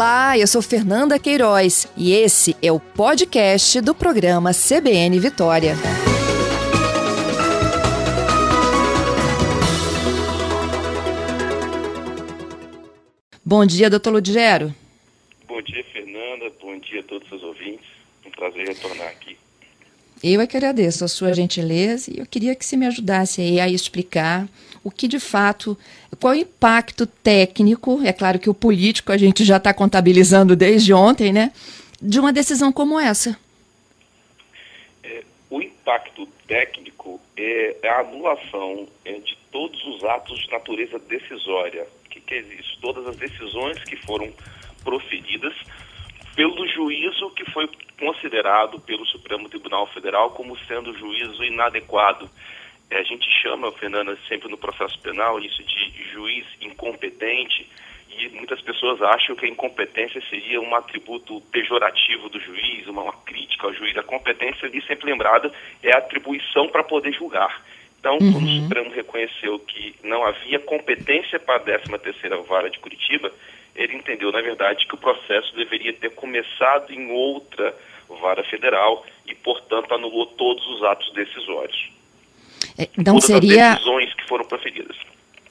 Olá, eu sou Fernanda Queiroz e esse é o podcast do programa CBN Vitória. Bom dia, doutor Ludgero. Bom dia, Fernanda. Bom dia a todos os ouvintes. Um prazer retornar aqui. Eu é que agradeço a sua gentileza e eu queria que você me ajudasse aí a explicar o que de fato, qual o impacto técnico, é claro que o político a gente já está contabilizando desde ontem, né, de uma decisão como essa. É, o impacto técnico é a anulação de todos os atos de natureza decisória. O que, que é isso? Todas as decisões que foram proferidas pelo juízo que foi considerado pelo Supremo Tribunal Federal como sendo juízo inadequado. É, a gente chama, Fernanda, sempre no processo penal isso de juiz incompetente e muitas pessoas acham que a incompetência seria um atributo pejorativo do juiz, uma, uma crítica ao juiz. A competência ali, sempre lembrada, é a atribuição para poder julgar. Então, uhum. quando o Supremo reconheceu que não havia competência para a 13ª Vara de Curitiba, ele entendeu, na verdade, que o processo deveria ter começado em outra vara federal e, portanto, anulou todos os atos decisórios. É, então todas seria... as decisões que foram proferidas.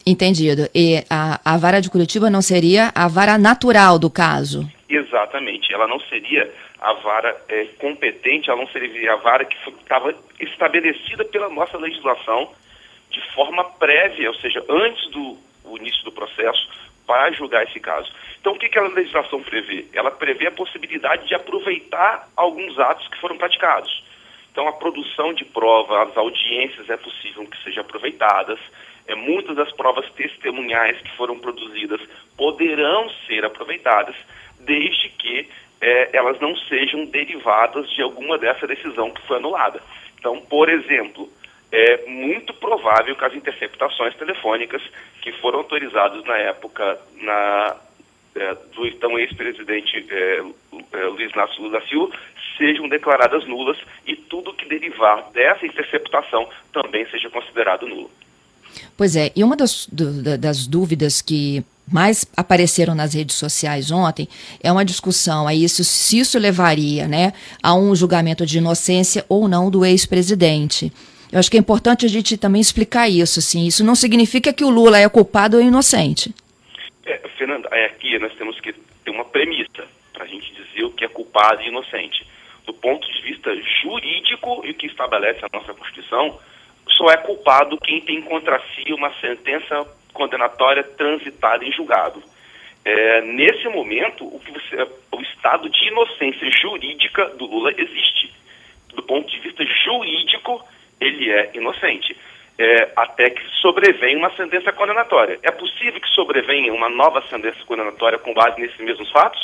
Entendido. E a, a vara de Curitiba não seria a vara natural do caso? Exatamente. Ela não seria a vara é, competente, ela não seria a vara que estava estabelecida pela nossa legislação de forma prévia, ou seja, antes do início do processo, para julgar esse caso. Então, o que, que a legislação prevê? Ela prevê a possibilidade de aproveitar alguns atos que foram praticados. Então, a produção de prova, as audiências é possível que sejam aproveitadas. É, muitas das provas testemunhais que foram produzidas poderão ser aproveitadas, desde que é, elas não sejam derivadas de alguma dessa decisão que foi anulada. Então, por exemplo, é muito provável que as interceptações telefônicas que foram autorizadas na época na, é, do então ex-presidente é, é, Luiz Inácio Lula Silva sejam declaradas nulas e tudo que derivar dessa interceptação também seja considerado nulo. Pois é, e uma das, do, das dúvidas que mais apareceram nas redes sociais ontem é uma discussão a isso, se isso levaria né, a um julgamento de inocência ou não do ex-presidente. Eu acho que é importante a gente também explicar isso, assim. Isso não significa que o Lula é culpado ou inocente. É, Fernanda, é aqui nós temos que ter uma premissa para a gente dizer o que é culpado e inocente. Do ponto de vista jurídico e o que estabelece a nossa Constituição, só é culpado quem tem contra si uma sentença condenatória transitada em julgado. É, nesse momento, o, você, o estado de inocência jurídica do Lula existe. Do ponto de vista jurídico, ele é inocente. É, até que sobrevém uma sentença condenatória. É possível que sobrevenha uma nova sentença condenatória com base nesses mesmos fatos?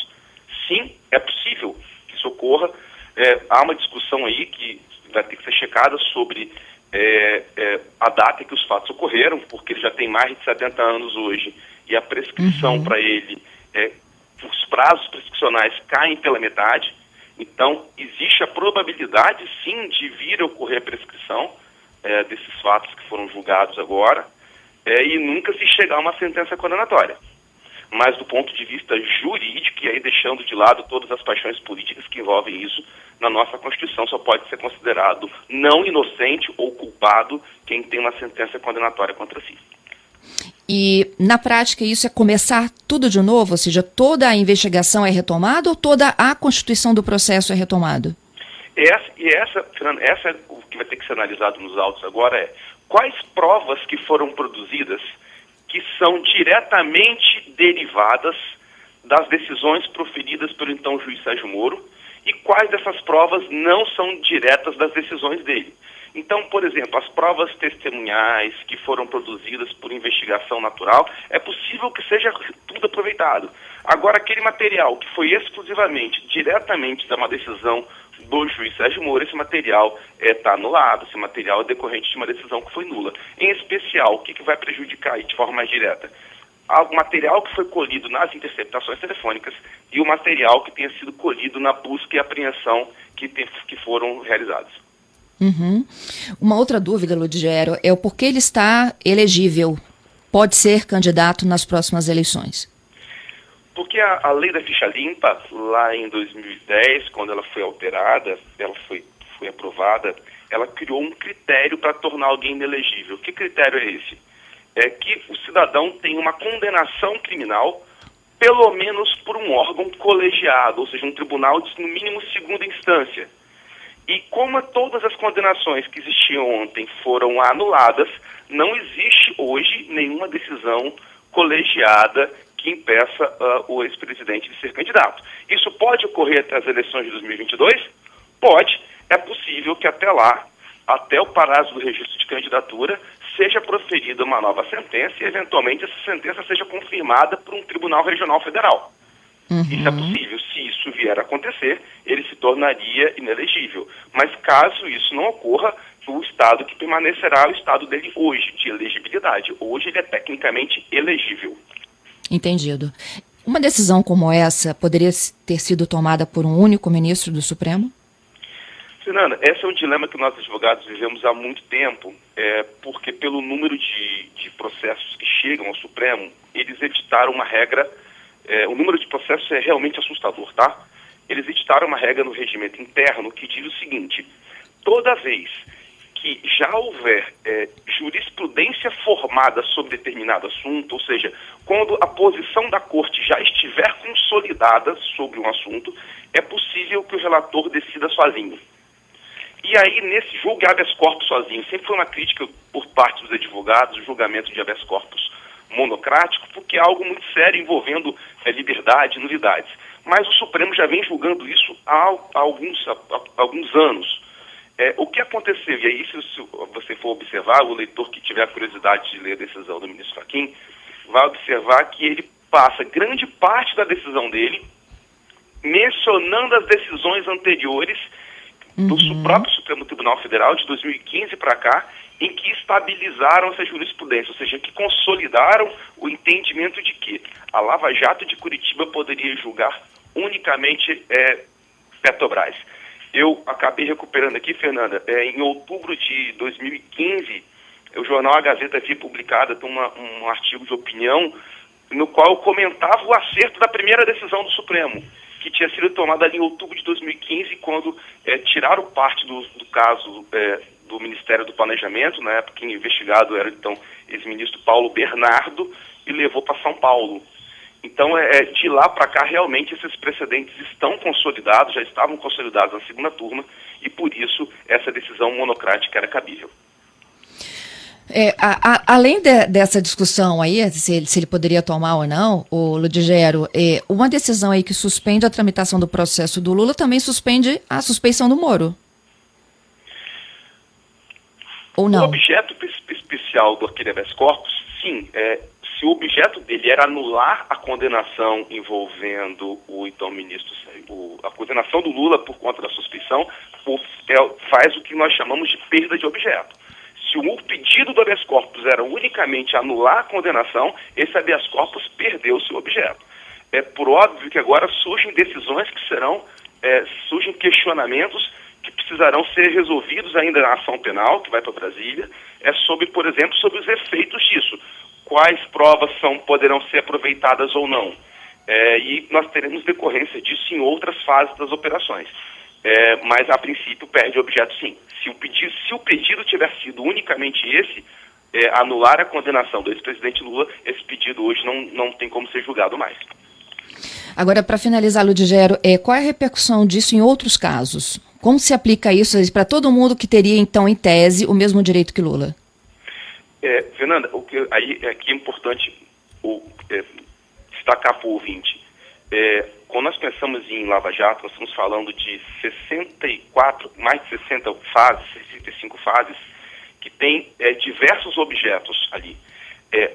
Sim, é possível que isso ocorra. É, há uma discussão aí que vai ter que ser checada sobre é, é a data em que os fatos ocorreram, porque ele já tem mais de 70 anos hoje e a prescrição uhum. para ele, é, os prazos prescricionais caem pela metade. Então, existe a probabilidade, sim, de vir a ocorrer a prescrição é, desses fatos que foram julgados agora é, e nunca se chegar a uma sentença condenatória. Mas, do ponto de vista jurídico, e aí deixando de lado todas as paixões políticas que envolvem isso, na nossa Constituição só pode ser considerado não inocente ou culpado quem tem uma sentença condenatória contra si. E na prática isso é começar tudo de novo, ou seja, toda a investigação é retomada ou toda a constituição do processo é retomada? Essa, e essa, essa o que vai ter que ser analisado nos autos agora é quais provas que foram produzidas que são diretamente derivadas das decisões proferidas pelo então juiz Sérgio Moro e quais dessas provas não são diretas das decisões dele. Então, por exemplo, as provas testemunhais que foram produzidas por investigação natural, é possível que seja tudo aproveitado. Agora, aquele material que foi exclusivamente, diretamente da uma decisão do juiz Sérgio Moro, esse material está é, tá anulado, esse material é decorrente de uma decisão que foi nula. Em especial, o que, que vai prejudicar de forma mais direta? O material que foi colhido nas interceptações telefônicas e o material que tenha sido colhido na busca e apreensão que, tem, que foram realizados. Uhum. Uma outra dúvida, Ludgero, é o porquê ele está elegível, pode ser candidato nas próximas eleições. Porque a, a lei da ficha limpa, lá em 2010, quando ela foi alterada, ela foi, foi aprovada, ela criou um critério para tornar alguém inelegível. Que critério é esse? É que o cidadão tem uma condenação criminal, pelo menos por um órgão colegiado, ou seja, um tribunal de, no mínimo, segunda instância. E como todas as condenações que existiam ontem foram anuladas, não existe hoje nenhuma decisão colegiada que impeça uh, o ex-presidente de ser candidato. Isso pode ocorrer até as eleições de 2022? Pode. É possível que até lá, até o prazo do registro de candidatura, seja proferida uma nova sentença e, eventualmente, essa sentença seja confirmada por um tribunal regional federal. Uhum. Isso é possível. Se isso vier a acontecer, ele se tornaria inelegível. Mas caso isso não ocorra, o estado que permanecerá o estado dele hoje, de elegibilidade. Hoje ele é tecnicamente elegível. Entendido. Uma decisão como essa poderia ter sido tomada por um único ministro do Supremo? Fernanda, esse é um dilema que nós advogados vivemos há muito tempo, é, porque pelo número de, de processos que chegam ao Supremo, eles editaram uma regra é, o número de processos é realmente assustador, tá? Eles editaram uma regra no regimento interno que diz o seguinte: toda vez que já houver é, jurisprudência formada sobre determinado assunto, ou seja, quando a posição da corte já estiver consolidada sobre um assunto, é possível que o relator decida sozinho. E aí, nesse julgue habeas corpus sozinho, sempre foi uma crítica por parte dos advogados, o julgamento de habeas corpus monocrático, porque é algo muito sério envolvendo é, liberdade nulidades. Mas o Supremo já vem julgando isso há, há alguns, há, há alguns anos. É, o que aconteceu, e aí se, se, você for observar, o leitor que tiver a curiosidade de ler a decisão do ministro Fachin, vai observar que ele passa grande parte da decisão dele mencionando as decisões anteriores do uhum. próprio Supremo Tribunal Federal de 2015 para cá em que estabilizaram essa jurisprudência, ou seja, que consolidaram o entendimento de que a Lava Jato de Curitiba poderia julgar unicamente é, Petrobras. Eu acabei recuperando aqui, Fernanda, é, em outubro de 2015, o jornal A Gazeta havia publicado uma, um artigo de opinião no qual eu comentava o acerto da primeira decisão do Supremo, que tinha sido tomada ali em outubro de 2015, quando é, tiraram parte do, do caso é, do Ministério do Planejamento, na época que investigado era então ex-ministro Paulo Bernardo, e levou para São Paulo. Então, é, é de lá para cá, realmente, esses precedentes estão consolidados, já estavam consolidados na segunda turma, e por isso essa decisão monocrática era cabível. É, a, a, além de, dessa discussão aí, se ele, se ele, poderia tomar ou não, o Ludigero, é, uma decisão aí que suspende a tramitação do processo do Lula também suspende a suspeição do Moro. Ou não? O objeto especial do aquele habeas corpus, sim, é, se o objeto dele era anular a condenação envolvendo o então ministro, o, a condenação do Lula por conta da suspeição, é, faz o que nós chamamos de perda de objeto. Se o pedido do habeas corpus era unicamente anular a condenação, esse habeas corpus perdeu seu objeto. É por óbvio que agora surgem decisões que serão, é, surgem questionamentos que precisarão ser resolvidos ainda na ação penal, que vai para Brasília, é sobre, por exemplo, sobre os efeitos disso. Quais provas são, poderão ser aproveitadas ou não. É, e nós teremos decorrência disso em outras fases das operações. É, mas, a princípio, perde o objeto sim. Se o pedido, se o pedido tiver sido unicamente esse, é, anular a condenação do ex-presidente Lula, esse pedido hoje não, não tem como ser julgado mais. Agora, para finalizar, Ludigero, é, qual é a repercussão disso em outros casos? Como se aplica isso para todo mundo que teria, então, em tese, o mesmo direito que Lula? É, Fernanda, o que aí aqui é importante o, é, destacar para o ouvinte. É, quando nós pensamos em Lava Jato, nós estamos falando de 64, mais de 60 fases, 65 fases, que tem é, diversos objetos ali. É,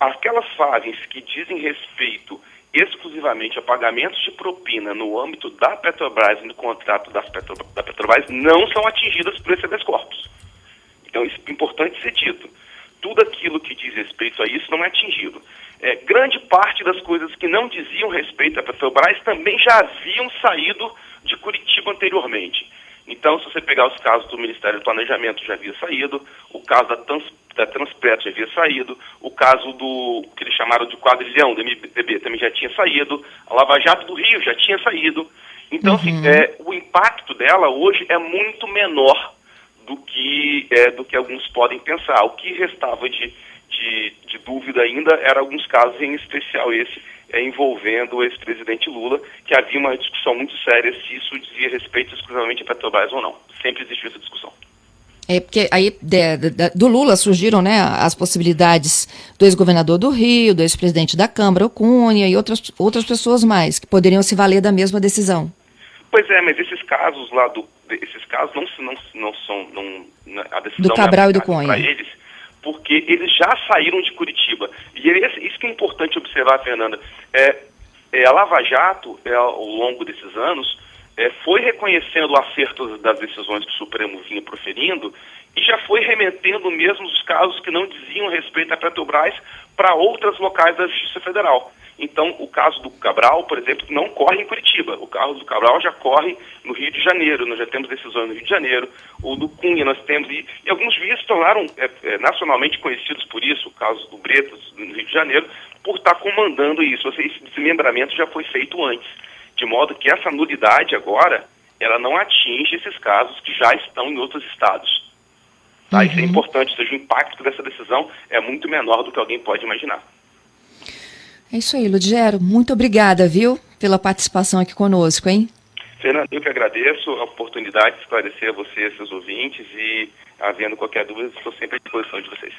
aquelas fases que dizem respeito exclusivamente a pagamentos de propina no âmbito da Petrobras e no contrato Petro, da Petrobras não são atingidas por esse habeas corpus. Então, isso é importante ser dito. Tudo aquilo que diz respeito a isso não é atingido. É, grande parte das coisas que não diziam respeito à Petrobras também já haviam saído de Curitiba anteriormente. Então, se você pegar os casos do Ministério do Planejamento, já havia saído, o caso da da Transpetro já havia saído, o caso do que eles chamaram de quadrilhão do MDB também já tinha saído, a Lava Jato do Rio já tinha saído. Então, assim, uhum. assim, é, o impacto dela hoje é muito menor do que, é, do que alguns podem pensar. O que restava de, de, de dúvida ainda era alguns casos, em especial esse, é, envolvendo o ex-presidente Lula, que havia uma discussão muito séria se isso dizia respeito exclusivamente a Petrobras ou não. Sempre existiu essa discussão. É porque aí de, de, do Lula surgiram né, as possibilidades do ex-governador do Rio, do ex-presidente da Câmara, o Cunha, e outras, outras pessoas mais, que poderiam se valer da mesma decisão. Pois é, mas esses casos lá do. Esses casos não, não, não são. Não, a decisão do Cabral e do Cunha. Para eles, porque eles já saíram de Curitiba. E isso que é importante observar, Fernanda. É, é, a Lava Jato, é, ao longo desses anos, é, foi reconhecendo o acerto das decisões que o Supremo vinha proferindo e já foi remetendo mesmo os casos que não diziam respeito à Petrobras para outros locais da Justiça Federal. Então, o caso do Cabral, por exemplo, não corre em Curitiba. O caso do Cabral já corre no Rio de Janeiro. Nós já temos decisões no Rio de Janeiro. O do Cunha nós temos. E, e alguns juízes tornaram é, é, nacionalmente conhecidos por isso, o caso do Bretas no Rio de Janeiro, por estar comandando isso. Seja, esse desmembramento já foi feito antes. De modo que essa nulidade agora, ela não atinge esses casos que já estão em outros estados. Tá? Uhum. Isso é importante, ou seja, o impacto dessa decisão é muito menor do que alguém pode imaginar. É isso aí, Ludgero. Muito obrigada, viu, pela participação aqui conosco, hein? Fernando, eu que agradeço a oportunidade de esclarecer a você seus ouvintes e, havendo qualquer dúvida, estou sempre à disposição de vocês.